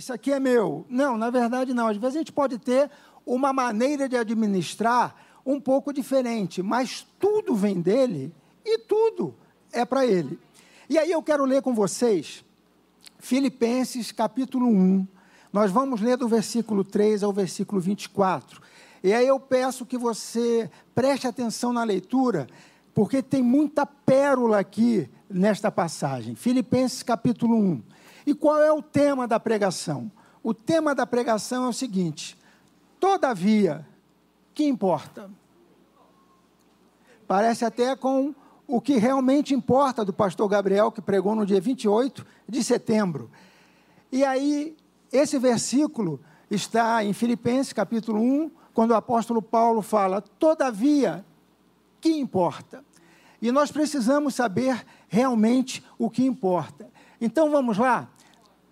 Isso aqui é meu. Não, na verdade não. Às vezes a gente pode ter uma maneira de administrar um pouco diferente, mas tudo vem dele e tudo é para ele. E aí eu quero ler com vocês Filipenses capítulo 1. Nós vamos ler do versículo 3 ao versículo 24. E aí eu peço que você preste atenção na leitura, porque tem muita pérola aqui nesta passagem. Filipenses capítulo 1. E qual é o tema da pregação? O tema da pregação é o seguinte: Todavia, que importa? Parece até com o que realmente importa do pastor Gabriel, que pregou no dia 28 de setembro. E aí, esse versículo está em Filipenses capítulo 1, quando o apóstolo Paulo fala: Todavia, que importa? E nós precisamos saber realmente o que importa. Então vamos lá?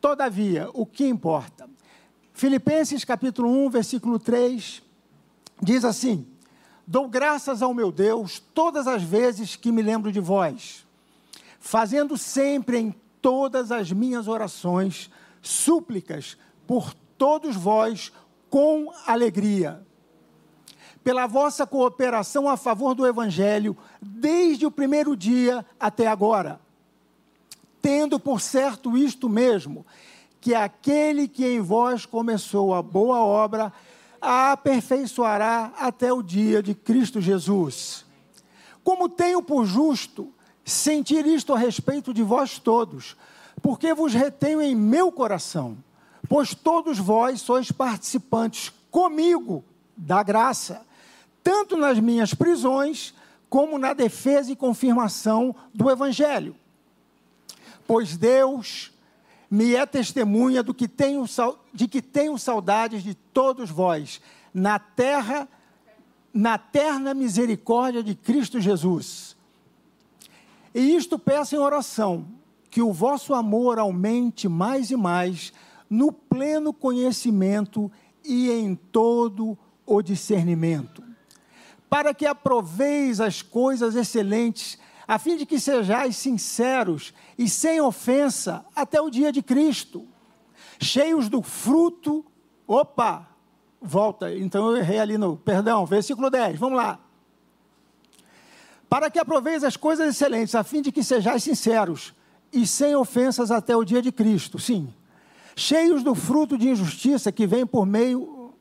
Todavia, o que importa? Filipenses capítulo 1, versículo 3, diz assim: Dou graças ao meu Deus todas as vezes que me lembro de vós, fazendo sempre em todas as minhas orações súplicas por todos vós com alegria, pela vossa cooperação a favor do Evangelho, desde o primeiro dia até agora, tendo por certo isto mesmo, que aquele que em vós começou a boa obra a aperfeiçoará até o dia de Cristo Jesus. Como tenho por justo sentir isto a respeito de vós todos, porque vos retenho em meu coração, pois todos vós sois participantes comigo da graça, tanto nas minhas prisões, como na defesa e confirmação do Evangelho. Pois Deus me é testemunha do que tenho, de que tenho saudades de todos vós, na terra, na terna misericórdia de Cristo Jesus. E isto peço em oração, que o vosso amor aumente mais e mais no pleno conhecimento e em todo o discernimento, para que aproveis as coisas excelentes a fim de que sejais sinceros e sem ofensa até o dia de Cristo, cheios do fruto. Opa, volta, então eu errei ali no, perdão, versículo 10, vamos lá. Para que aproveis as coisas excelentes, a fim de que sejais sinceros e sem ofensas até o dia de Cristo, sim, cheios do fruto de injustiça que vem por meio.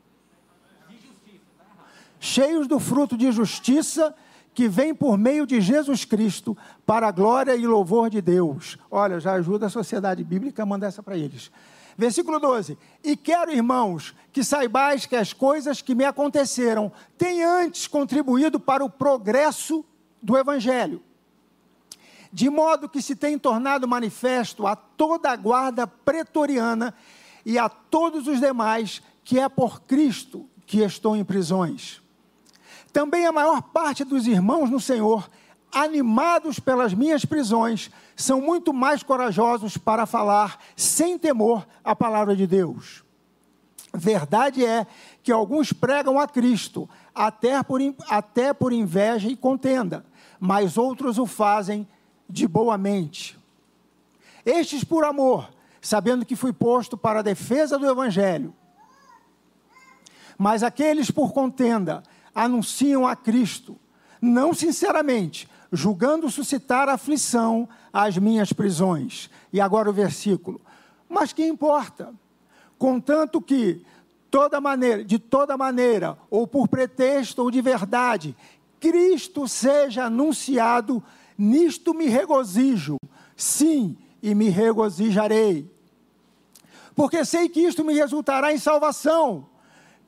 Cheios do fruto de justiça que vem por meio de Jesus Cristo para a glória e louvor de Deus. Olha, já ajuda a sociedade bíblica a mandar essa para eles. Versículo 12: E quero, irmãos, que saibais que as coisas que me aconteceram têm antes contribuído para o progresso do Evangelho, de modo que se tem tornado manifesto a toda a guarda pretoriana e a todos os demais que é por Cristo que estou em prisões também a maior parte dos irmãos no Senhor, animados pelas minhas prisões, são muito mais corajosos para falar sem temor a palavra de Deus. Verdade é que alguns pregam a Cristo, até por, até por inveja e contenda, mas outros o fazem de boa mente. Estes por amor, sabendo que fui posto para a defesa do Evangelho. Mas aqueles por contenda, anunciam a Cristo, não sinceramente, julgando suscitar aflição às minhas prisões. E agora o versículo. Mas que importa? Contanto que toda maneira, de toda maneira, ou por pretexto ou de verdade, Cristo seja anunciado, nisto me regozijo. Sim, e me regozijarei. Porque sei que isto me resultará em salvação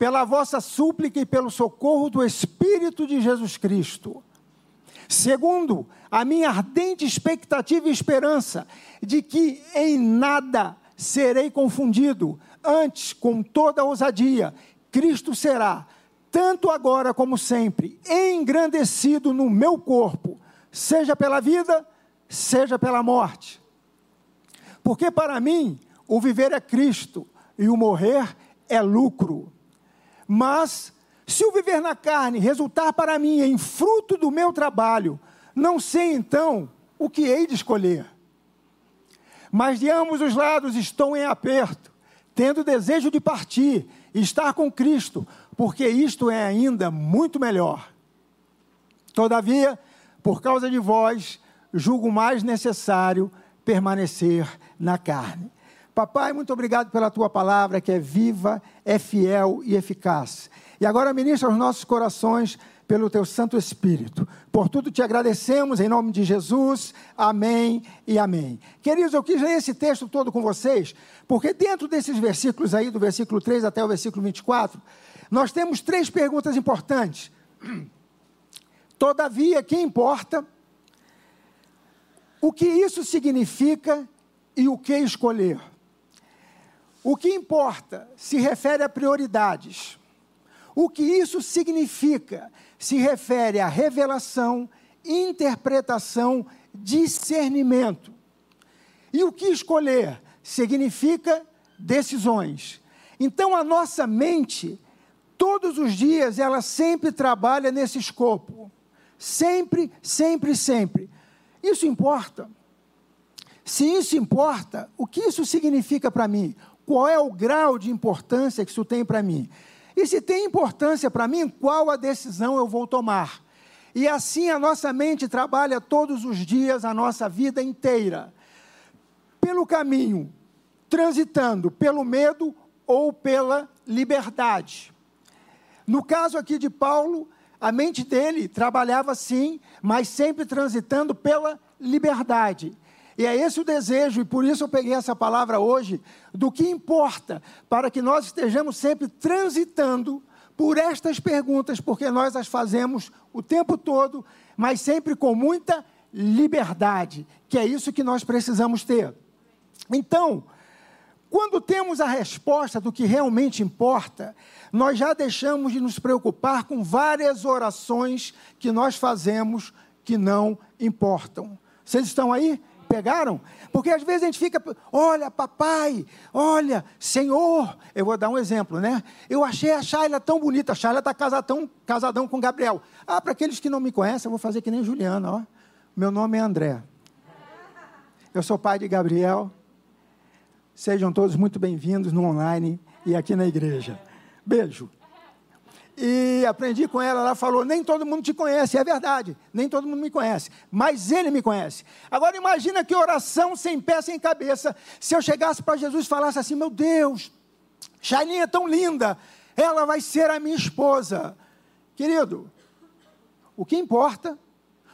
pela vossa súplica e pelo socorro do Espírito de Jesus Cristo. Segundo, a minha ardente expectativa e esperança de que em nada serei confundido, Antes, com toda ousadia, Cristo será, tanto agora como sempre, engrandecido no meu corpo, seja pela vida, seja pela morte. Porque para mim, o viver é Cristo e o morrer é lucro. Mas, se o viver na carne resultar para mim em fruto do meu trabalho, não sei então o que hei de escolher. Mas de ambos os lados estou em aperto, tendo desejo de partir estar com Cristo, porque isto é ainda muito melhor. Todavia, por causa de vós, julgo mais necessário permanecer na carne. Papai, muito obrigado pela tua palavra que é viva, é fiel e eficaz. E agora ministra aos nossos corações pelo teu Santo Espírito. Por tudo te agradecemos em nome de Jesus. Amém e amém. Queridos, eu quis ler esse texto todo com vocês, porque dentro desses versículos aí, do versículo 3 até o versículo 24, nós temos três perguntas importantes. Todavia, que importa? O que isso significa e o que escolher? O que importa se refere a prioridades. O que isso significa se refere a revelação, interpretação, discernimento. E o que escolher significa decisões. Então a nossa mente, todos os dias, ela sempre trabalha nesse escopo. Sempre, sempre, sempre. Isso importa. Se isso importa, o que isso significa para mim? Qual é o grau de importância que isso tem para mim? E se tem importância para mim, qual a decisão eu vou tomar? E assim a nossa mente trabalha todos os dias, a nossa vida inteira. Pelo caminho, transitando pelo medo ou pela liberdade. No caso aqui de Paulo, a mente dele trabalhava sim, mas sempre transitando pela liberdade. E é esse o desejo, e por isso eu peguei essa palavra hoje, do que importa para que nós estejamos sempre transitando por estas perguntas, porque nós as fazemos o tempo todo, mas sempre com muita liberdade, que é isso que nós precisamos ter. Então, quando temos a resposta do que realmente importa, nós já deixamos de nos preocupar com várias orações que nós fazemos que não importam. Vocês estão aí? Pegaram? Porque às vezes a gente fica, olha, papai, olha, Senhor. Eu vou dar um exemplo, né? Eu achei a Shayla tão bonita. A Shayla está casadão, casadão com Gabriel. Ah, para aqueles que não me conhecem, eu vou fazer que nem Juliana, ó. Meu nome é André. Eu sou pai de Gabriel. Sejam todos muito bem-vindos no online e aqui na igreja. Beijo. E aprendi com ela, ela falou: nem todo mundo te conhece, é verdade, nem todo mundo me conhece, mas ele me conhece. Agora imagina que oração sem pé, sem cabeça. Se eu chegasse para Jesus e falasse assim: meu Deus, Shailinha é tão linda, ela vai ser a minha esposa. Querido, o que importa,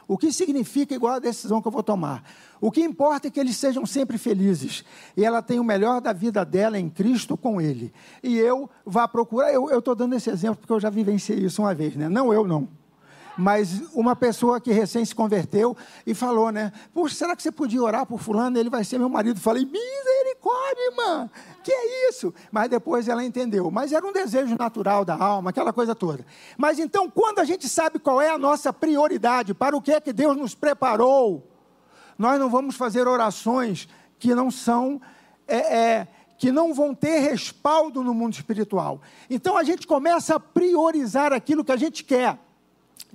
o que significa igual a decisão que eu vou tomar. O que importa é que eles sejam sempre felizes. E ela tem o melhor da vida dela em Cristo com Ele. E eu vá procurar. Eu estou dando esse exemplo porque eu já vivenciei isso uma vez, né? Não eu, não. Mas uma pessoa que recém se converteu e falou, né? Puxa, será que você podia orar por fulano? Ele vai ser meu marido. Falei, misericórdia, irmã. Que é isso? Mas depois ela entendeu. Mas era um desejo natural da alma, aquela coisa toda. Mas então, quando a gente sabe qual é a nossa prioridade, para o que é que Deus nos preparou, nós não vamos fazer orações que não são. É, é, que não vão ter respaldo no mundo espiritual. Então a gente começa a priorizar aquilo que a gente quer.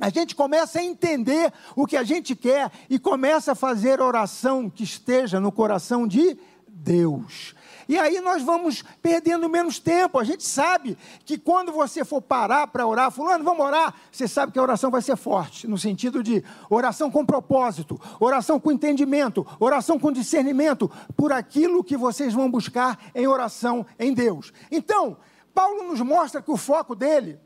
A gente começa a entender o que a gente quer e começa a fazer oração que esteja no coração de Deus. E aí nós vamos perdendo menos tempo. A gente sabe que quando você for parar para orar, fulano, vamos orar, você sabe que a oração vai ser forte, no sentido de oração com propósito, oração com entendimento, oração com discernimento, por aquilo que vocês vão buscar em oração em Deus. Então, Paulo nos mostra que o foco dele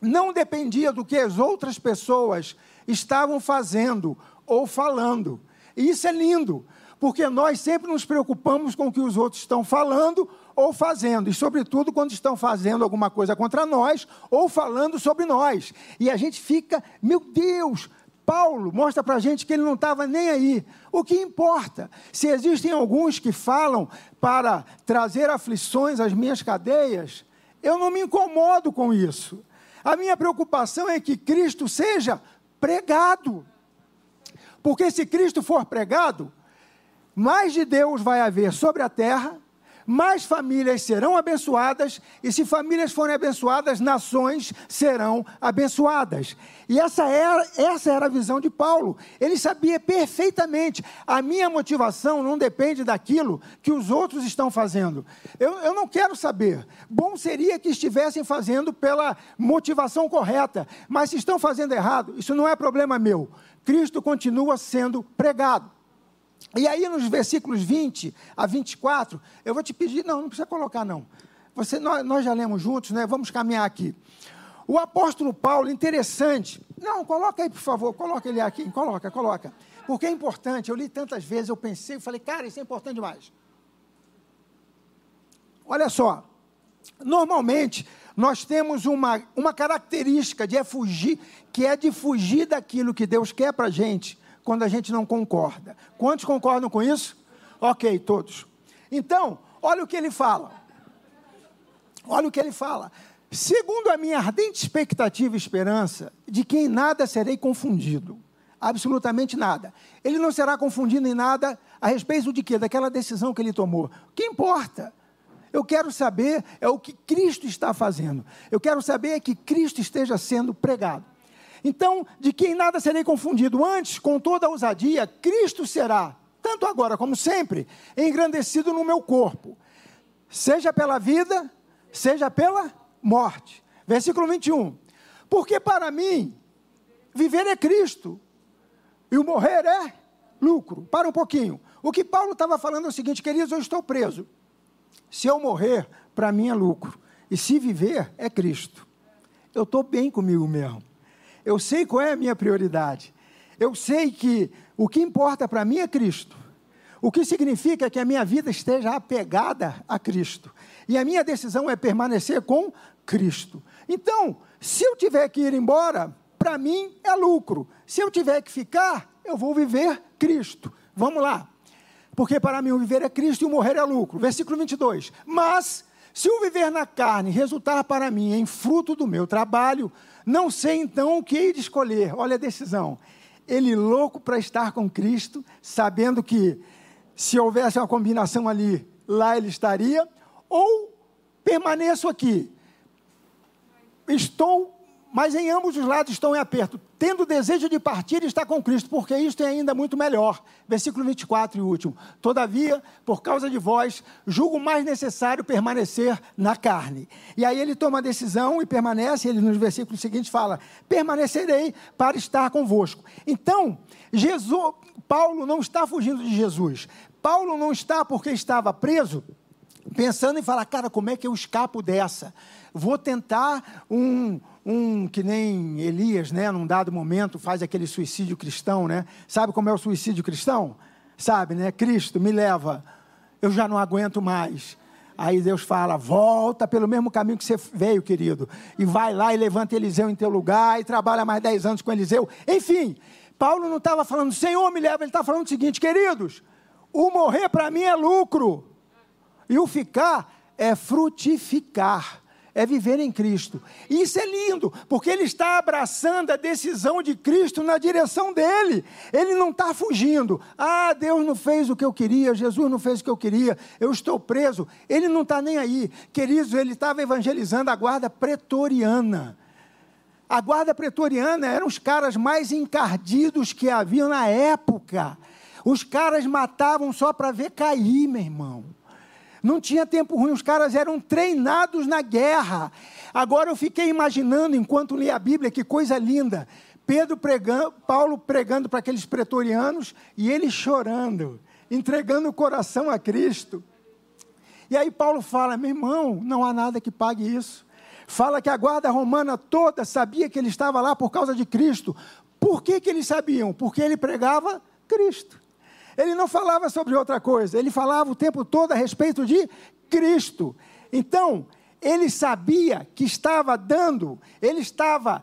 não dependia do que as outras pessoas estavam fazendo ou falando. E isso é lindo, porque nós sempre nos preocupamos com o que os outros estão falando ou fazendo, e sobretudo quando estão fazendo alguma coisa contra nós ou falando sobre nós. E a gente fica, meu Deus, Paulo mostra para a gente que ele não estava nem aí. O que importa? Se existem alguns que falam para trazer aflições às minhas cadeias, eu não me incomodo com isso. A minha preocupação é que Cristo seja pregado. Porque se Cristo for pregado, mais de Deus vai haver sobre a terra mais famílias serão abençoadas, e se famílias forem abençoadas, nações serão abençoadas. E essa era, essa era a visão de Paulo. Ele sabia perfeitamente: a minha motivação não depende daquilo que os outros estão fazendo. Eu, eu não quero saber. Bom seria que estivessem fazendo pela motivação correta, mas se estão fazendo errado, isso não é problema meu. Cristo continua sendo pregado. E aí, nos versículos 20 a 24, eu vou te pedir, não, não precisa colocar, não. Você, nós, nós já lemos juntos, né? Vamos caminhar aqui. O apóstolo Paulo, interessante. Não, coloca aí, por favor, coloca ele aqui, coloca, coloca. Porque é importante, eu li tantas vezes, eu pensei, falei, cara, isso é importante demais. Olha só, normalmente nós temos uma, uma característica de é fugir, que é de fugir daquilo que Deus quer para a gente quando a gente não concorda. Quantos concordam com isso? Ok, todos. Então, olha o que ele fala. Olha o que ele fala. Segundo a minha ardente expectativa e esperança, de que em nada serei confundido. Absolutamente nada. Ele não será confundido em nada a respeito de quê? Daquela decisão que ele tomou. O que importa? Eu quero saber é o que Cristo está fazendo. Eu quero saber é que Cristo esteja sendo pregado. Então, de quem nada serei confundido. Antes, com toda a ousadia, Cristo será, tanto agora como sempre, engrandecido no meu corpo, seja pela vida, seja pela morte. Versículo 21. Porque para mim, viver é Cristo e o morrer é lucro. Para um pouquinho. O que Paulo estava falando é o seguinte, queridos, eu estou preso. Se eu morrer, para mim é lucro. E se viver, é Cristo. Eu estou bem comigo mesmo. Eu sei qual é a minha prioridade. Eu sei que o que importa para mim é Cristo. O que significa que a minha vida esteja apegada a Cristo. E a minha decisão é permanecer com Cristo. Então, se eu tiver que ir embora, para mim é lucro. Se eu tiver que ficar, eu vou viver Cristo. Vamos lá. Porque para mim o viver é Cristo e o morrer é lucro. Versículo 22. Mas, se o viver na carne resultar para mim em fruto do meu trabalho, não sei então o que hei de escolher. Olha a decisão. Ele louco para estar com Cristo, sabendo que se houvesse uma combinação ali, lá ele estaria, ou permaneço aqui. Estou mas em ambos os lados estão em aperto, tendo desejo de partir e estar com Cristo, porque isto é ainda muito melhor. Versículo 24 e último. Todavia, por causa de vós, julgo mais necessário permanecer na carne. E aí ele toma a decisão e permanece, ele nos versículos seguintes fala: permanecerei para estar convosco. Então, Jesus, Paulo não está fugindo de Jesus. Paulo não está porque estava preso, pensando em falar, cara, como é que eu escapo dessa? Vou tentar um um que nem Elias, né, num dado momento, faz aquele suicídio cristão, né? Sabe como é o suicídio cristão? Sabe, né? Cristo me leva, eu já não aguento mais. Aí Deus fala: volta pelo mesmo caminho que você veio, querido, e vai lá e levanta Eliseu em teu lugar e trabalha mais dez anos com Eliseu. Enfim, Paulo não estava falando, Senhor me leva, ele está falando o seguinte, queridos: o morrer para mim é lucro, e o ficar é frutificar é viver em Cristo. E isso é lindo, porque ele está abraçando a decisão de Cristo na direção dele. Ele não está fugindo. Ah, Deus não fez o que eu queria, Jesus não fez o que eu queria, eu estou preso. Ele não está nem aí. Queridos, ele estava evangelizando a guarda pretoriana. A guarda pretoriana eram os caras mais encardidos que haviam na época. Os caras matavam só para ver cair, meu irmão. Não tinha tempo ruim, os caras eram treinados na guerra. Agora eu fiquei imaginando, enquanto li a Bíblia, que coisa linda. Pedro pregando, Paulo pregando para aqueles pretorianos e ele chorando, entregando o coração a Cristo. E aí Paulo fala: meu irmão, não há nada que pague isso. Fala que a guarda romana toda sabia que ele estava lá por causa de Cristo. Por que, que eles sabiam? Porque ele pregava Cristo. Ele não falava sobre outra coisa, ele falava o tempo todo a respeito de Cristo. Então, ele sabia que estava dando, ele estava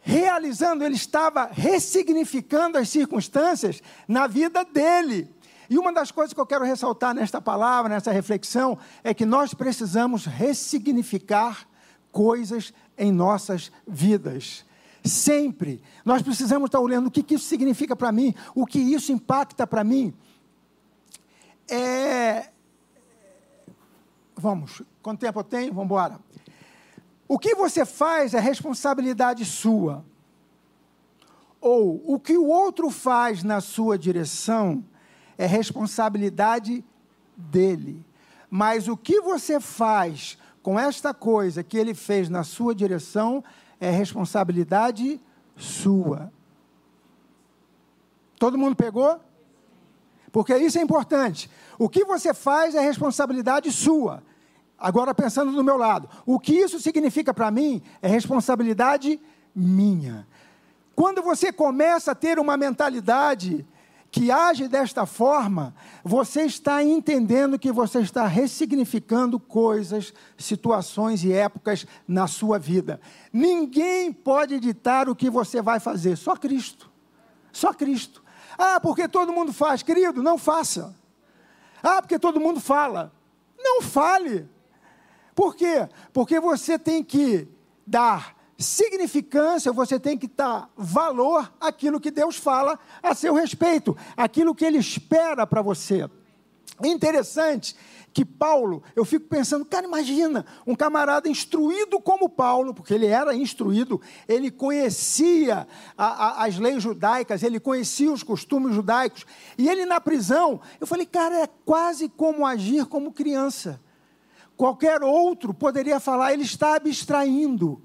realizando, ele estava ressignificando as circunstâncias na vida dele. E uma das coisas que eu quero ressaltar nesta palavra, nessa reflexão, é que nós precisamos ressignificar coisas em nossas vidas. Sempre. Nós precisamos estar olhando o que, que isso significa para mim, o que isso impacta para mim. É... Vamos, quanto tempo eu tenho? Vamos embora. O que você faz é responsabilidade sua. Ou o que o outro faz na sua direção é responsabilidade dele. Mas o que você faz com esta coisa que ele fez na sua direção é responsabilidade sua. Todo mundo pegou? Porque isso é importante. O que você faz é responsabilidade sua. Agora, pensando do meu lado, o que isso significa para mim é responsabilidade minha. Quando você começa a ter uma mentalidade que age desta forma, você está entendendo que você está ressignificando coisas, situações e épocas na sua vida. Ninguém pode ditar o que você vai fazer, só Cristo. Só Cristo. Ah, porque todo mundo faz, querido, não faça. Ah, porque todo mundo fala. Não fale. Por quê? Porque você tem que dar significância, você tem que dar valor àquilo que Deus fala a seu respeito, aquilo que Ele espera para você. Interessante que Paulo, eu fico pensando, cara, imagina, um camarada instruído como Paulo, porque ele era instruído, ele conhecia a, a, as leis judaicas, ele conhecia os costumes judaicos, e ele na prisão, eu falei, cara, é quase como agir como criança. Qualquer outro poderia falar, ele está abstraindo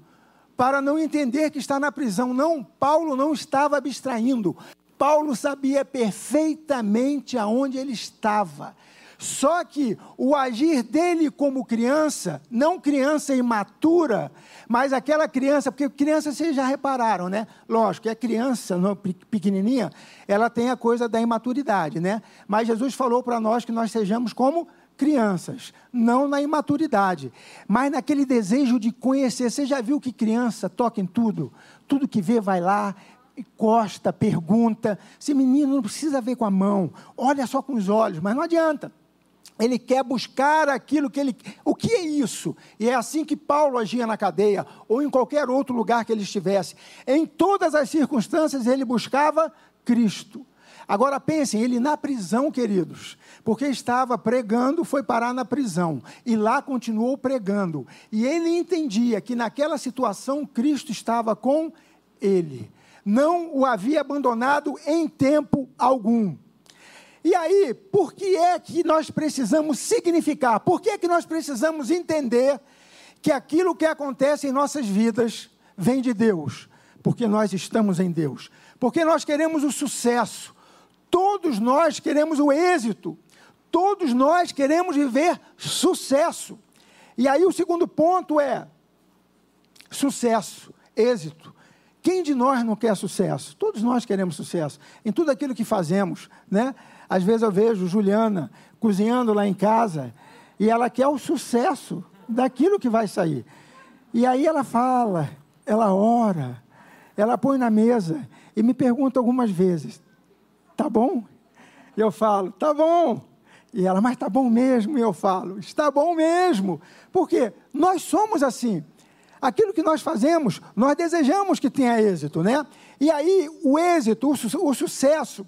para não entender que está na prisão. Não, Paulo não estava abstraindo. Paulo sabia perfeitamente aonde ele estava. Só que o agir dele como criança, não criança imatura, mas aquela criança, porque criança vocês já repararam, né? Lógico, a criança não, pequenininha, ela tem a coisa da imaturidade, né? Mas Jesus falou para nós que nós sejamos como crianças, não na imaturidade, mas naquele desejo de conhecer. Você já viu que criança toca em tudo? Tudo que vê vai lá, encosta, pergunta. Esse menino não precisa ver com a mão, olha só com os olhos, mas não adianta. Ele quer buscar aquilo que ele. O que é isso? E é assim que Paulo agia na cadeia, ou em qualquer outro lugar que ele estivesse. Em todas as circunstâncias, ele buscava Cristo. Agora pensem, ele na prisão, queridos, porque estava pregando, foi parar na prisão e lá continuou pregando. E ele entendia que naquela situação Cristo estava com ele, não o havia abandonado em tempo algum. E aí, por que é que nós precisamos significar? Por que é que nós precisamos entender que aquilo que acontece em nossas vidas vem de Deus? Porque nós estamos em Deus. Porque nós queremos o sucesso, Todos nós queremos o êxito, todos nós queremos viver sucesso. E aí o segundo ponto é sucesso, êxito. Quem de nós não quer sucesso? Todos nós queremos sucesso em tudo aquilo que fazemos, né? Às vezes eu vejo Juliana cozinhando lá em casa e ela quer o sucesso daquilo que vai sair. E aí ela fala, ela ora, ela põe na mesa e me pergunta algumas vezes: tá bom? E eu falo, tá bom. E ela, mas tá bom mesmo? E eu falo, está bom mesmo. Porque nós somos assim. Aquilo que nós fazemos, nós desejamos que tenha êxito, né? E aí, o êxito, o, su o sucesso,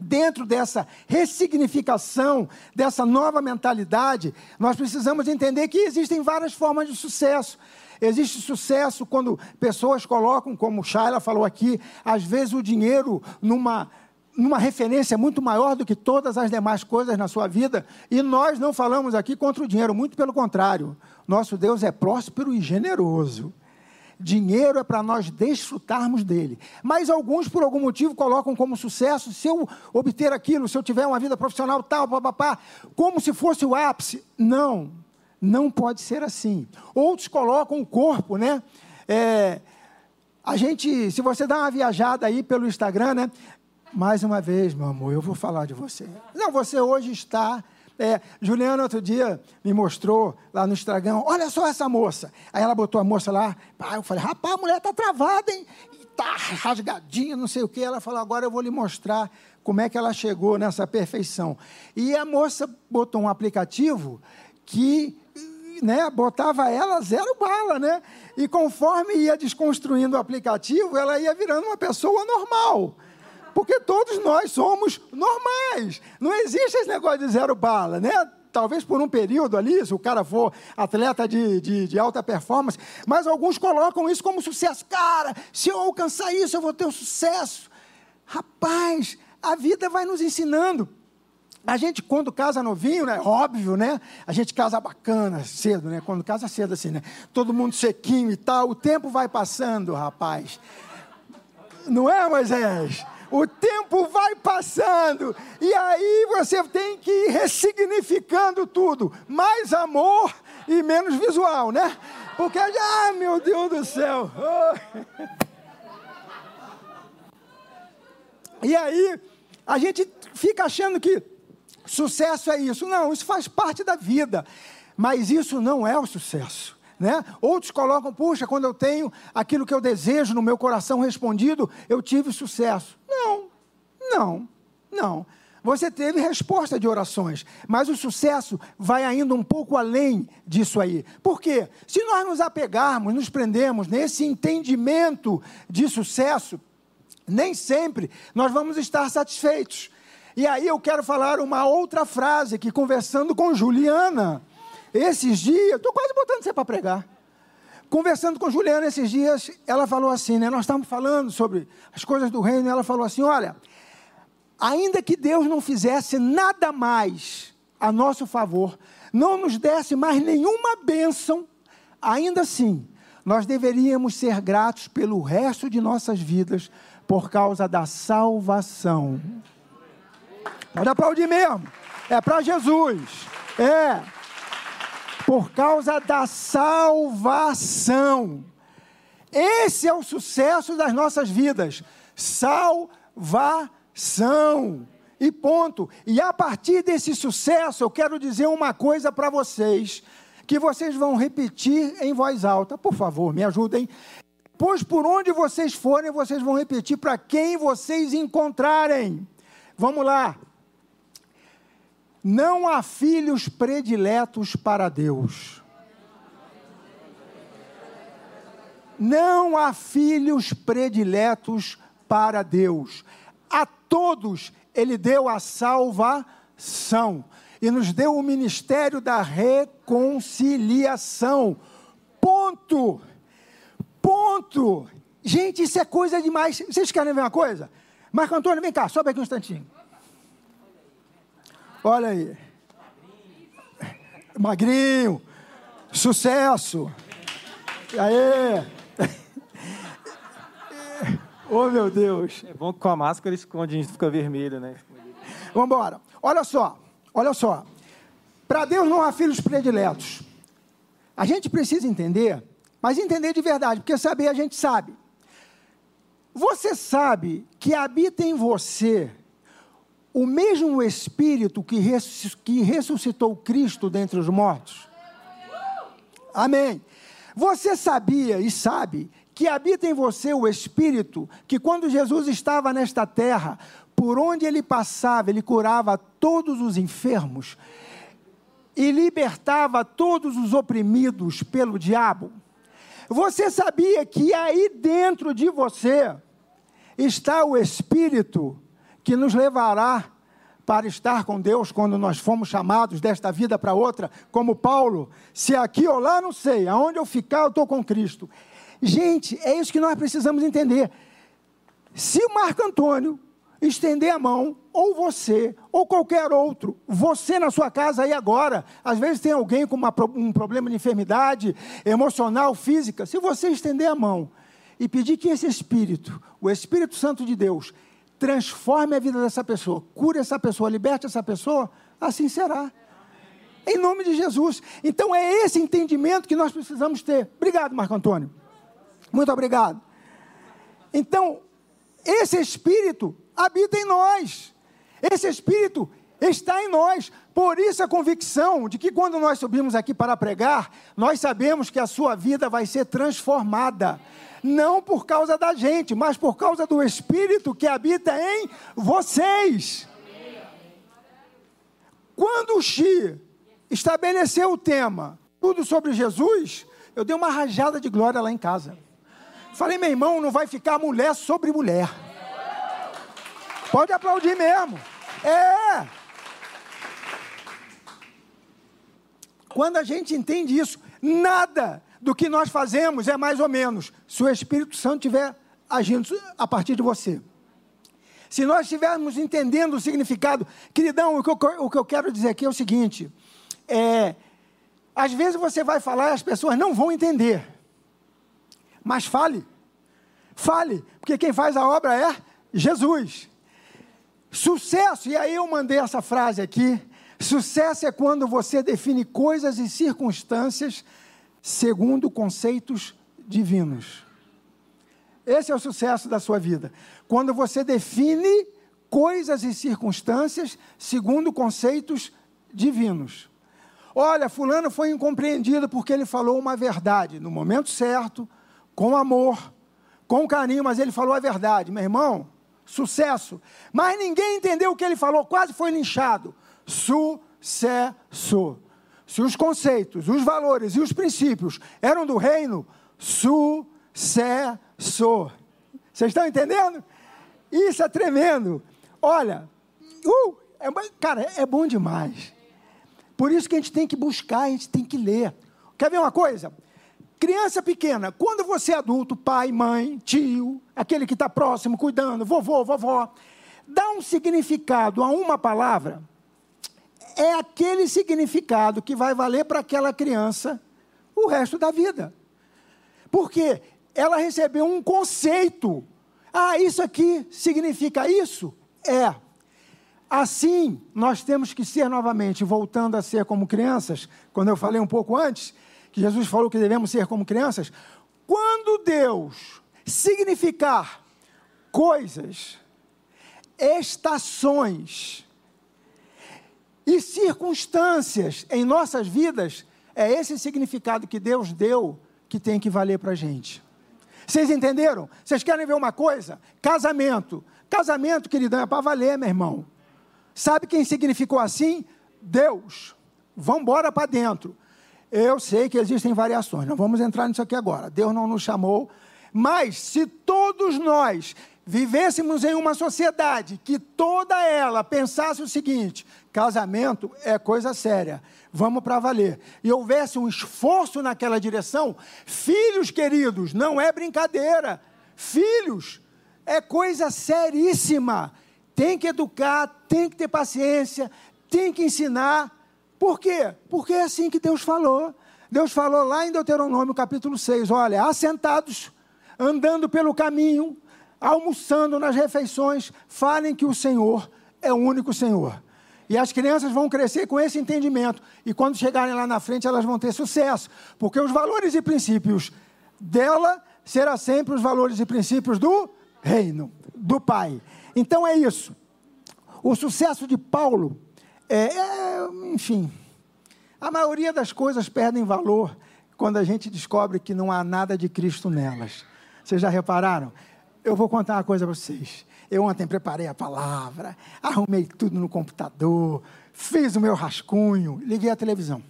dentro dessa ressignificação, dessa nova mentalidade, nós precisamos entender que existem várias formas de sucesso. Existe sucesso quando pessoas colocam, como Shaila falou aqui, às vezes o dinheiro numa numa referência muito maior do que todas as demais coisas na sua vida. E nós não falamos aqui contra o dinheiro, muito pelo contrário. Nosso Deus é próspero e generoso. Dinheiro é para nós desfrutarmos dele. Mas alguns, por algum motivo, colocam como sucesso, se eu obter aquilo, se eu tiver uma vida profissional tal, papapá, como se fosse o ápice. Não, não pode ser assim. Outros colocam o corpo, né? É, a gente, se você dá uma viajada aí pelo Instagram, né? Mais uma vez, meu amor, eu vou falar de você. Não, você hoje está É, Juliana, outro dia, me mostrou lá no Estragão, olha só essa moça. Aí ela botou a moça lá, eu falei, rapaz, a mulher está travada, hein? Está rasgadinha, não sei o quê. Ela falou, agora eu vou lhe mostrar como é que ela chegou nessa perfeição. E a moça botou um aplicativo que né, botava ela zero bala, né? E conforme ia desconstruindo o aplicativo, ela ia virando uma pessoa normal. Porque todos nós somos normais. Não existe esse negócio de zero bala, né? Talvez por um período ali, se o cara for atleta de, de, de alta performance, mas alguns colocam isso como sucesso. Cara, se eu alcançar isso, eu vou ter um sucesso. Rapaz, a vida vai nos ensinando. A gente, quando casa novinho, né? Óbvio, né? A gente casa bacana, cedo, né? Quando casa cedo, assim, né? Todo mundo sequinho e tal. O tempo vai passando, rapaz. Não é, Moisés? O tempo vai passando. E aí você tem que ir ressignificando tudo. Mais amor e menos visual, né? Porque, ah, meu Deus do céu. Oh. E aí, a gente fica achando que sucesso é isso. Não, isso faz parte da vida. Mas isso não é o sucesso. Né? Outros colocam, puxa, quando eu tenho aquilo que eu desejo no meu coração respondido, eu tive sucesso. Não, não, não. Você teve resposta de orações, mas o sucesso vai ainda um pouco além disso aí. Por quê? Se nós nos apegarmos, nos prendemos nesse entendimento de sucesso, nem sempre nós vamos estar satisfeitos. E aí eu quero falar uma outra frase que, conversando com Juliana, esses dias, estou quase botando você para pregar. Conversando com Juliana esses dias, ela falou assim, né? Nós estávamos falando sobre as coisas do reino, e ela falou assim: olha, ainda que Deus não fizesse nada mais a nosso favor, não nos desse mais nenhuma bênção, ainda assim, nós deveríamos ser gratos pelo resto de nossas vidas, por causa da salvação. Pode aplaudir mesmo. É para Jesus. É. Por causa da salvação. Esse é o sucesso das nossas vidas. Salvação. E ponto. E a partir desse sucesso, eu quero dizer uma coisa para vocês, que vocês vão repetir em voz alta. Por favor, me ajudem. Pois por onde vocês forem, vocês vão repetir para quem vocês encontrarem. Vamos lá. Não há filhos prediletos para Deus. Não há filhos prediletos para Deus. A todos Ele deu a salvação e nos deu o ministério da reconciliação. Ponto. Ponto. Gente, isso é coisa demais. Vocês querem ver uma coisa? Marco Antônio, vem cá, sobe aqui um instantinho. Olha aí. Magrinho. Sucesso. Aí? oh, meu Deus. É bom que com a máscara esconde, a gente fica vermelho, né? Vamos embora. Olha só, olha só. Para Deus não há filhos prediletos. A gente precisa entender mas entender de verdade, porque saber a gente sabe. Você sabe que habita em você o mesmo Espírito que, ressuscitou Cristo dentre os mortos? Amém. Você sabia e sabe que habita em você o Espírito que, quando Jesus estava nesta terra, por onde ele passava, ele curava todos os enfermos e libertava todos os oprimidos pelo diabo? Você sabia que aí dentro de você está o Espírito que nos levará para estar com Deus quando nós fomos chamados desta vida para outra, como Paulo, se aqui ou lá, não sei, aonde eu ficar, eu estou com Cristo. Gente, é isso que nós precisamos entender. Se o Marco Antônio estender a mão, ou você, ou qualquer outro, você na sua casa aí agora, às vezes tem alguém com uma, um problema de enfermidade emocional, física, se você estender a mão e pedir que esse Espírito, o Espírito Santo de Deus, transforme a vida dessa pessoa, cure essa pessoa, liberte essa pessoa, assim será. Em nome de Jesus. Então é esse entendimento que nós precisamos ter. Obrigado, Marco Antônio. Muito obrigado. Então, esse Espírito habita em nós. Esse Espírito está em nós. Por isso a convicção de que quando nós subimos aqui para pregar, nós sabemos que a sua vida vai ser transformada. Não por causa da gente, mas por causa do Espírito que habita em vocês. Quando o Xi estabeleceu o tema, tudo sobre Jesus, eu dei uma rajada de glória lá em casa. Falei, meu irmão, não vai ficar mulher sobre mulher. Pode aplaudir mesmo. É. Quando a gente entende isso, nada do que nós fazemos é mais ou menos se o Espírito Santo estiver agindo a partir de você. Se nós estivermos entendendo o significado, queridão, o que eu, o que eu quero dizer aqui é o seguinte: é, às vezes você vai falar e as pessoas não vão entender, mas fale, fale, porque quem faz a obra é Jesus. Sucesso, e aí eu mandei essa frase aqui, Sucesso é quando você define coisas e circunstâncias segundo conceitos divinos. Esse é o sucesso da sua vida. Quando você define coisas e circunstâncias segundo conceitos divinos. Olha, Fulano foi incompreendido porque ele falou uma verdade no momento certo, com amor, com carinho, mas ele falou a verdade. Meu irmão, sucesso. Mas ninguém entendeu o que ele falou, quase foi linchado sucesso. Se os conceitos, os valores e os princípios eram do reino, sucesso. Vocês estão entendendo? Isso é tremendo. Olha, uh, é, cara, é bom demais. Por isso que a gente tem que buscar, a gente tem que ler. Quer ver uma coisa? Criança pequena, quando você é adulto, pai, mãe, tio, aquele que está próximo, cuidando, vovô, vovó, dá um significado a uma palavra, é aquele significado que vai valer para aquela criança o resto da vida. Porque ela recebeu um conceito. Ah, isso aqui significa isso? É. Assim, nós temos que ser novamente, voltando a ser como crianças, quando eu falei um pouco antes, que Jesus falou que devemos ser como crianças. Quando Deus significar coisas, estações, e circunstâncias em nossas vidas, é esse significado que Deus deu que tem que valer para a gente. Vocês entenderam? Vocês querem ver uma coisa? Casamento. Casamento, queridão, é para valer, meu irmão. Sabe quem significou assim? Deus. Vamos embora para dentro. Eu sei que existem variações, não vamos entrar nisso aqui agora. Deus não nos chamou. Mas se todos nós vivêssemos em uma sociedade que toda ela pensasse o seguinte: casamento é coisa séria, vamos para valer, e houvesse um esforço naquela direção, filhos queridos, não é brincadeira, filhos é coisa seríssima, tem que educar, tem que ter paciência, tem que ensinar, por quê? Porque é assim que Deus falou. Deus falou lá em Deuteronômio capítulo 6: olha, assentados, andando pelo caminho, almoçando nas refeições, falem que o Senhor é o único Senhor. E as crianças vão crescer com esse entendimento. E quando chegarem lá na frente, elas vão ter sucesso. Porque os valores e princípios dela serão sempre os valores e princípios do reino, do Pai. Então é isso. O sucesso de Paulo é, é enfim, a maioria das coisas perdem valor quando a gente descobre que não há nada de Cristo nelas. Vocês já repararam? Eu vou contar uma coisa para vocês. Eu ontem preparei a palavra, arrumei tudo no computador, fiz o meu rascunho, liguei a televisão.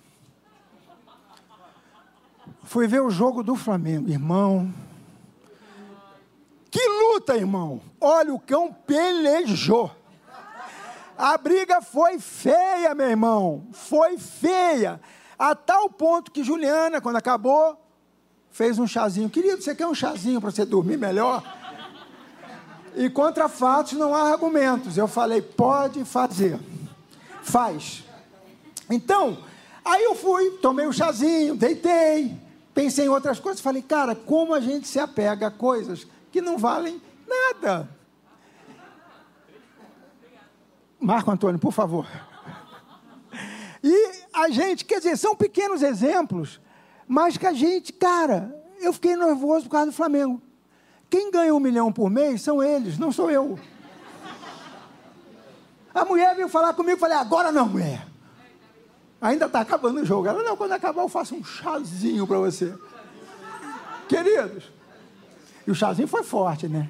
Fui ver o jogo do Flamengo, irmão. Que luta, irmão! Olha, o cão pelejou. A briga foi feia, meu irmão. Foi feia. A tal ponto que Juliana, quando acabou, fez um chazinho. Querido, você quer um chazinho para você dormir melhor? E contra fatos não há argumentos. Eu falei, pode fazer. Faz. Então, aí eu fui, tomei o um chazinho, deitei, pensei em outras coisas. Falei, cara, como a gente se apega a coisas que não valem nada. Marco Antônio, por favor. E a gente, quer dizer, são pequenos exemplos, mas que a gente, cara, eu fiquei nervoso por causa do Flamengo. Quem ganha um milhão por mês são eles, não sou eu. A mulher veio falar comigo, falei, agora não, mulher. Ainda está acabando o jogo. Ela, não, quando acabar eu faço um chazinho para você. Queridos. E o chazinho foi forte, né?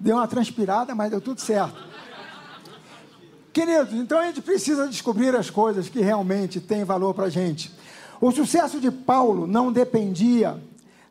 Deu uma transpirada, mas deu tudo certo. Queridos, então a gente precisa descobrir as coisas que realmente têm valor para a gente. O sucesso de Paulo não dependia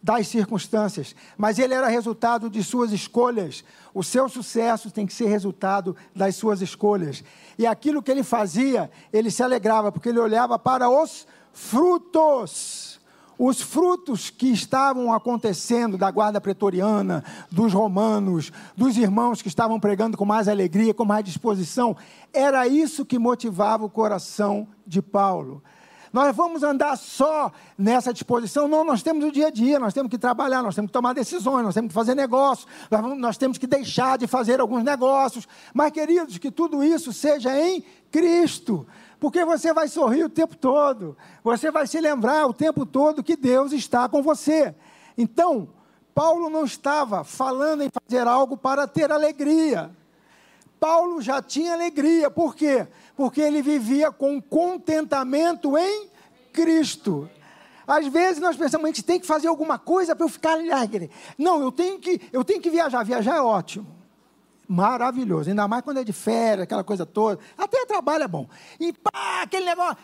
das circunstâncias, mas ele era resultado de suas escolhas. O seu sucesso tem que ser resultado das suas escolhas. E aquilo que ele fazia, ele se alegrava, porque ele olhava para os frutos. Os frutos que estavam acontecendo da guarda pretoriana, dos romanos, dos irmãos que estavam pregando com mais alegria, com mais disposição, era isso que motivava o coração de Paulo. Nós vamos andar só nessa disposição? Não, nós temos o dia a dia, nós temos que trabalhar, nós temos que tomar decisões, nós temos que fazer negócios, nós, nós temos que deixar de fazer alguns negócios. Mas, queridos, que tudo isso seja em Cristo porque você vai sorrir o tempo todo, você vai se lembrar o tempo todo que Deus está com você. Então, Paulo não estava falando em fazer algo para ter alegria. Paulo já tinha alegria, por quê? porque ele vivia com contentamento em Cristo. Às vezes nós pensamos, a gente tem que fazer alguma coisa para eu ficar alegre. Não, eu tenho que, eu tenho que viajar. Viajar é ótimo. Maravilhoso. Ainda mais quando é de férias, aquela coisa toda. Até trabalho é bom. E pá, aquele negócio.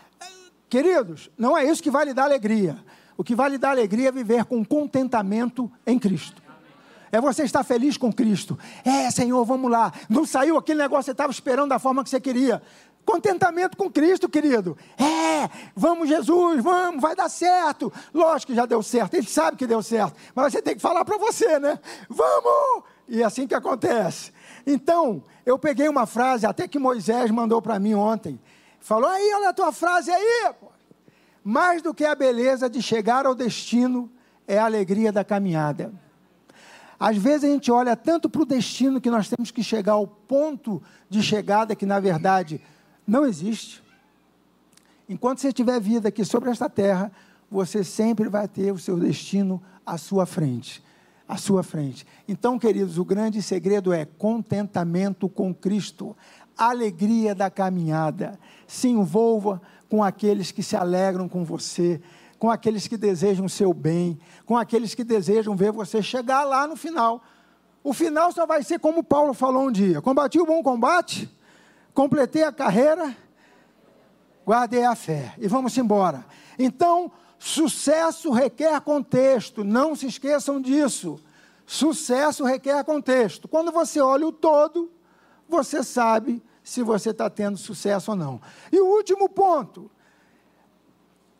Queridos, não é isso que vai lhe dar alegria. O que vai lhe dar alegria é viver com contentamento em Cristo. É você estar feliz com Cristo. É, Senhor, vamos lá. Não saiu aquele negócio que você estava esperando da forma que você queria. Contentamento com Cristo, querido. É, vamos, Jesus, vamos, vai dar certo. Lógico que já deu certo, ele sabe que deu certo, mas você tem que falar para você, né? Vamos! E é assim que acontece. Então, eu peguei uma frase, até que Moisés mandou para mim ontem. Falou: aí, olha a tua frase aí. Mais do que a beleza de chegar ao destino, é a alegria da caminhada. Às vezes a gente olha tanto para o destino que nós temos que chegar ao ponto de chegada que, na verdade, não existe. Enquanto você tiver vida aqui sobre esta terra, você sempre vai ter o seu destino à sua frente. À sua frente. Então, queridos, o grande segredo é contentamento com Cristo, alegria da caminhada. Se envolva com aqueles que se alegram com você, com aqueles que desejam o seu bem, com aqueles que desejam ver você chegar lá no final. O final só vai ser como Paulo falou um dia: combati o bom combate, completei a carreira, guardei a fé. E vamos embora. Então, sucesso requer contexto, não se esqueçam disso. Sucesso requer contexto. Quando você olha o todo, você sabe se você está tendo sucesso ou não. E o último ponto: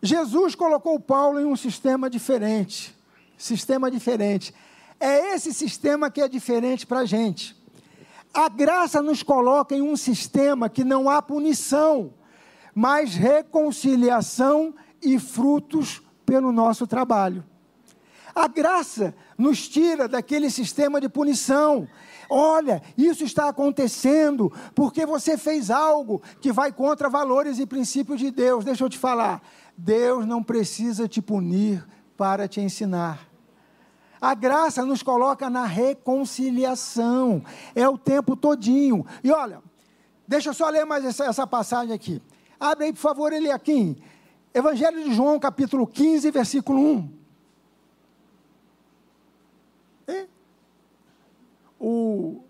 Jesus colocou Paulo em um sistema diferente. Sistema diferente. É esse sistema que é diferente para a gente. A graça nos coloca em um sistema que não há punição, mas reconciliação e frutos pelo nosso trabalho. A graça nos tira daquele sistema de punição. Olha, isso está acontecendo porque você fez algo que vai contra valores e princípios de Deus. Deixa eu te falar. Deus não precisa te punir para te ensinar. A graça nos coloca na reconciliação. É o tempo todinho. E olha, deixa eu só ler mais essa, essa passagem aqui. Abre aí, por favor, aqui. Evangelho de João, capítulo 15, versículo 1. O...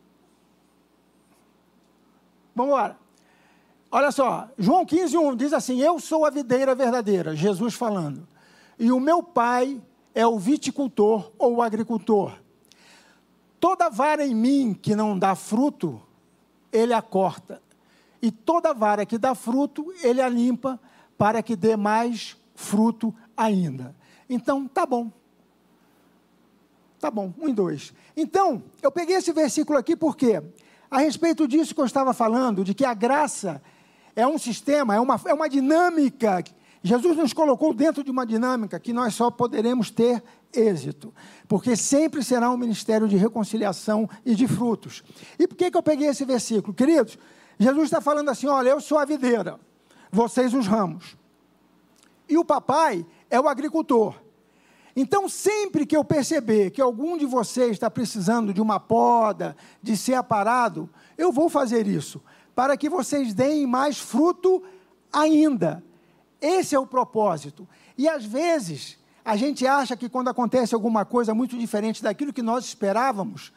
Vamos embora. Olha só, João 15, 1 diz assim: Eu sou a videira verdadeira, Jesus falando. E o meu pai é o viticultor ou o agricultor. Toda vara em mim que não dá fruto, ele a corta. E toda vara que dá fruto, ele a limpa para que dê mais fruto ainda. Então, tá bom. Tá bom, um e dois. Então, eu peguei esse versículo aqui porque, a respeito disso que eu estava falando, de que a graça é um sistema, é uma, é uma dinâmica Jesus nos colocou dentro de uma dinâmica que nós só poderemos ter êxito, porque sempre será um ministério de reconciliação e de frutos. E por que, que eu peguei esse versículo? Queridos, Jesus está falando assim: olha, eu sou a videira, vocês os ramos. E o papai é o agricultor. Então, sempre que eu perceber que algum de vocês está precisando de uma poda, de ser aparado, eu vou fazer isso, para que vocês deem mais fruto ainda. Esse é o propósito. E às vezes, a gente acha que quando acontece alguma coisa muito diferente daquilo que nós esperávamos,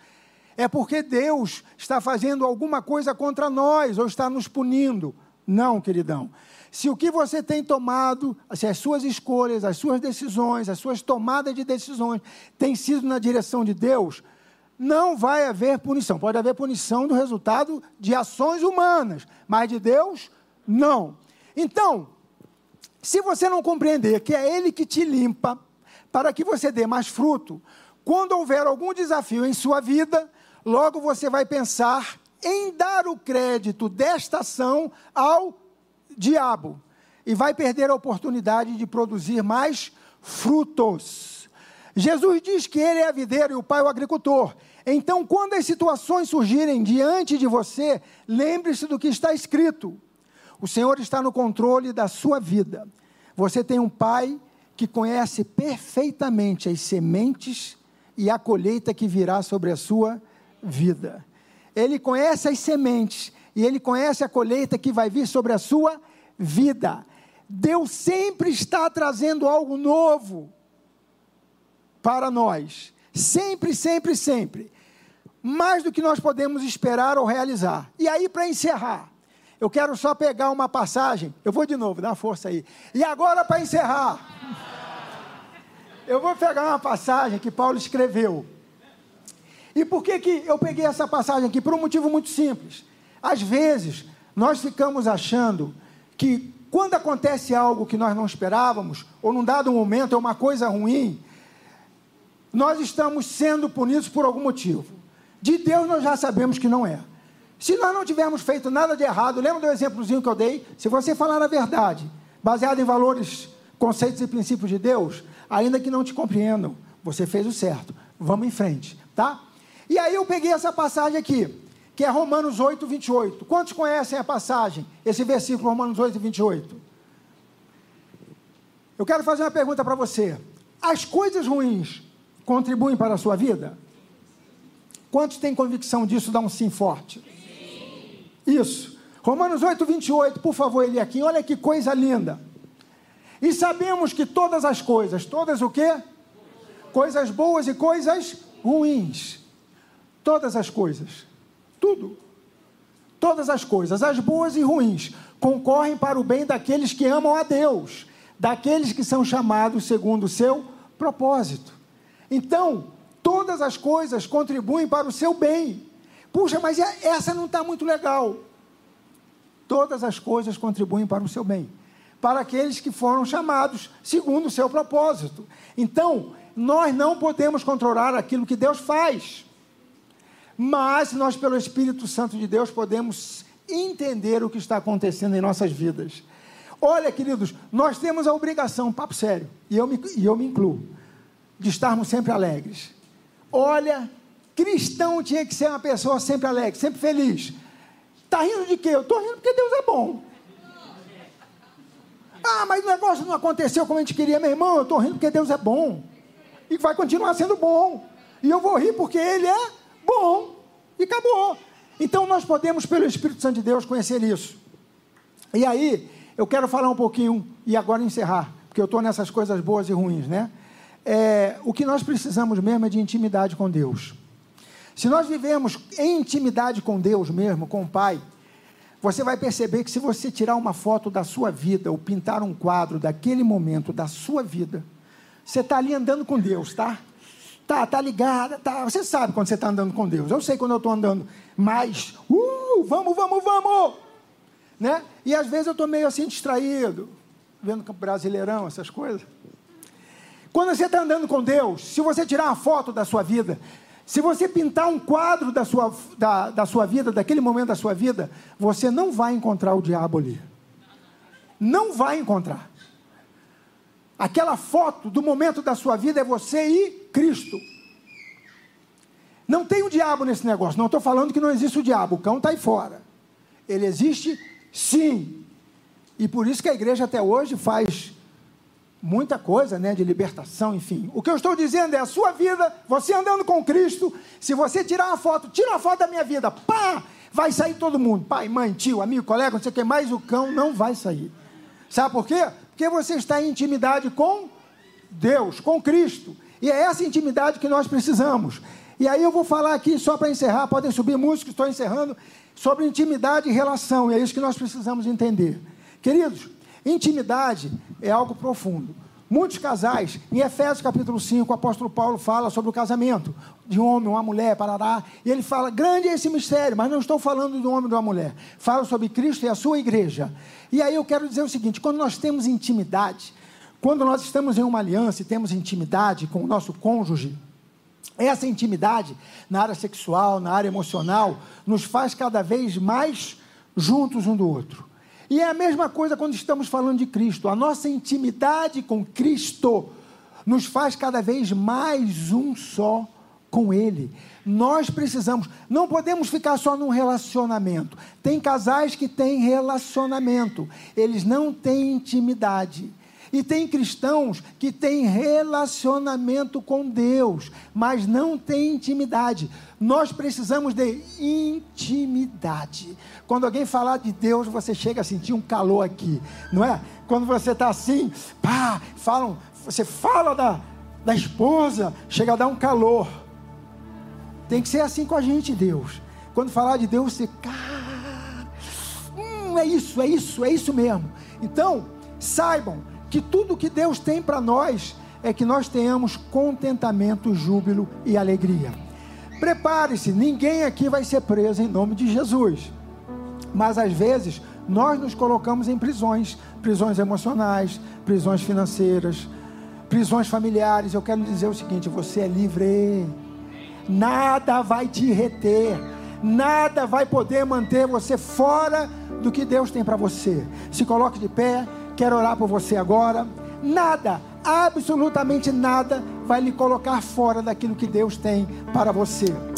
é porque Deus está fazendo alguma coisa contra nós ou está nos punindo. Não, queridão. Se o que você tem tomado, se as suas escolhas, as suas decisões, as suas tomadas de decisões têm sido na direção de Deus, não vai haver punição. Pode haver punição do resultado de ações humanas, mas de Deus, não. Então, se você não compreender que é Ele que te limpa para que você dê mais fruto, quando houver algum desafio em sua vida, logo você vai pensar em dar o crédito desta ação ao diabo e vai perder a oportunidade de produzir mais frutos. Jesus diz que ele é a videira e o pai o agricultor. Então, quando as situações surgirem diante de você, lembre-se do que está escrito. O Senhor está no controle da sua vida. Você tem um pai que conhece perfeitamente as sementes e a colheita que virá sobre a sua vida. Ele conhece as sementes e ele conhece a colheita que vai vir sobre a sua vida. Deus sempre está trazendo algo novo para nós. Sempre, sempre, sempre. Mais do que nós podemos esperar ou realizar. E aí, para encerrar, eu quero só pegar uma passagem. Eu vou de novo, dá força aí. E agora, para encerrar, eu vou pegar uma passagem que Paulo escreveu. E por que, que eu peguei essa passagem aqui? Por um motivo muito simples. Às vezes, nós ficamos achando que quando acontece algo que nós não esperávamos, ou num dado momento é uma coisa ruim, nós estamos sendo punidos por algum motivo. De Deus nós já sabemos que não é. Se nós não tivermos feito nada de errado, lembra do exemplozinho que eu dei? Se você falar a verdade, baseado em valores, conceitos e princípios de Deus, ainda que não te compreendam, você fez o certo. Vamos em frente, tá? E aí eu peguei essa passagem aqui que é Romanos 8, 28. Quantos conhecem a passagem, esse versículo, Romanos 8, 28? Eu quero fazer uma pergunta para você. As coisas ruins contribuem para a sua vida? Quantos têm convicção disso? Dá um sim forte. Sim. Isso. Romanos 8, 28, por favor, ele aqui. Olha que coisa linda. E sabemos que todas as coisas, todas o quê? Coisas boas e coisas ruins. Todas as coisas tudo. Todas as coisas, as boas e ruins, concorrem para o bem daqueles que amam a Deus, daqueles que são chamados segundo o seu propósito. Então, todas as coisas contribuem para o seu bem. Puxa, mas essa não está muito legal. Todas as coisas contribuem para o seu bem, para aqueles que foram chamados segundo o seu propósito. Então, nós não podemos controlar aquilo que Deus faz mas nós, pelo Espírito Santo de Deus, podemos entender o que está acontecendo em nossas vidas. Olha, queridos, nós temos a obrigação, papo sério, e eu me, e eu me incluo, de estarmos sempre alegres. Olha, cristão tinha que ser uma pessoa sempre alegre, sempre feliz. Está rindo de quê? Eu estou rindo porque Deus é bom. Ah, mas o negócio não aconteceu como a gente queria, meu irmão. Eu estou rindo porque Deus é bom. E vai continuar sendo bom. E eu vou rir porque Ele é bom, e acabou. Então nós podemos, pelo Espírito Santo de Deus, conhecer isso. E aí, eu quero falar um pouquinho, e agora encerrar, porque eu estou nessas coisas boas e ruins, né? É, o que nós precisamos mesmo é de intimidade com Deus. Se nós vivemos em intimidade com Deus mesmo, com o Pai, você vai perceber que se você tirar uma foto da sua vida ou pintar um quadro daquele momento da sua vida, você está ali andando com Deus, tá? Tá, tá ligada, tá. Você sabe quando você está andando com Deus. Eu sei quando eu estou andando mais, uh, vamos, vamos, vamos, né? E às vezes eu estou meio assim distraído, vendo brasileirão, essas coisas. Quando você está andando com Deus, se você tirar uma foto da sua vida, se você pintar um quadro da sua, da, da sua vida, daquele momento da sua vida, você não vai encontrar o diabo ali. Não vai encontrar. Aquela foto do momento da sua vida é você e Cristo. Não tem o diabo nesse negócio. Não estou falando que não existe o diabo. O cão está aí fora. Ele existe sim. E por isso que a igreja até hoje faz muita coisa, né, de libertação, enfim. O que eu estou dizendo é a sua vida, você andando com Cristo, se você tirar uma foto, tira uma foto da minha vida, pá, vai sair todo mundo, pai, mãe, tio, amigo, colega, não sei o que mais, o cão não vai sair. Sabe por quê? Porque você está em intimidade com Deus, com Cristo. E é essa intimidade que nós precisamos. E aí eu vou falar aqui, só para encerrar, podem subir músicos, estou encerrando, sobre intimidade e relação. E é isso que nós precisamos entender. Queridos, intimidade é algo profundo. Muitos casais, em Efésios capítulo 5, o apóstolo Paulo fala sobre o casamento de um homem, uma mulher, parará. E ele fala: grande é esse mistério, mas não estou falando do homem e uma mulher. Falo sobre Cristo e a sua igreja. E aí eu quero dizer o seguinte: quando nós temos intimidade, quando nós estamos em uma aliança e temos intimidade com o nosso cônjuge, essa intimidade na área sexual, na área emocional, nos faz cada vez mais juntos um do outro. E é a mesma coisa quando estamos falando de Cristo. A nossa intimidade com Cristo nos faz cada vez mais um só com Ele. Nós precisamos, não podemos ficar só num relacionamento. Tem casais que têm relacionamento, eles não têm intimidade. E tem cristãos que têm relacionamento com Deus, mas não têm intimidade. Nós precisamos de intimidade. Quando alguém falar de Deus, você chega a sentir um calor aqui, não é? Quando você está assim, pá, falam, você fala da, da esposa, chega a dar um calor. Tem que ser assim com a gente, Deus. Quando falar de Deus, você, cara, hum, é isso, é isso, é isso mesmo. Então, saibam que tudo que Deus tem para nós é que nós tenhamos contentamento, júbilo e alegria. Prepare-se, ninguém aqui vai ser preso em nome de Jesus. Mas às vezes nós nos colocamos em prisões, prisões emocionais, prisões financeiras, prisões familiares. Eu quero dizer o seguinte: você é livre. Nada vai te reter, nada vai poder manter você fora do que Deus tem para você. Se coloque de pé, quero orar por você agora. Nada, absolutamente nada vai lhe colocar fora daquilo que Deus tem para você.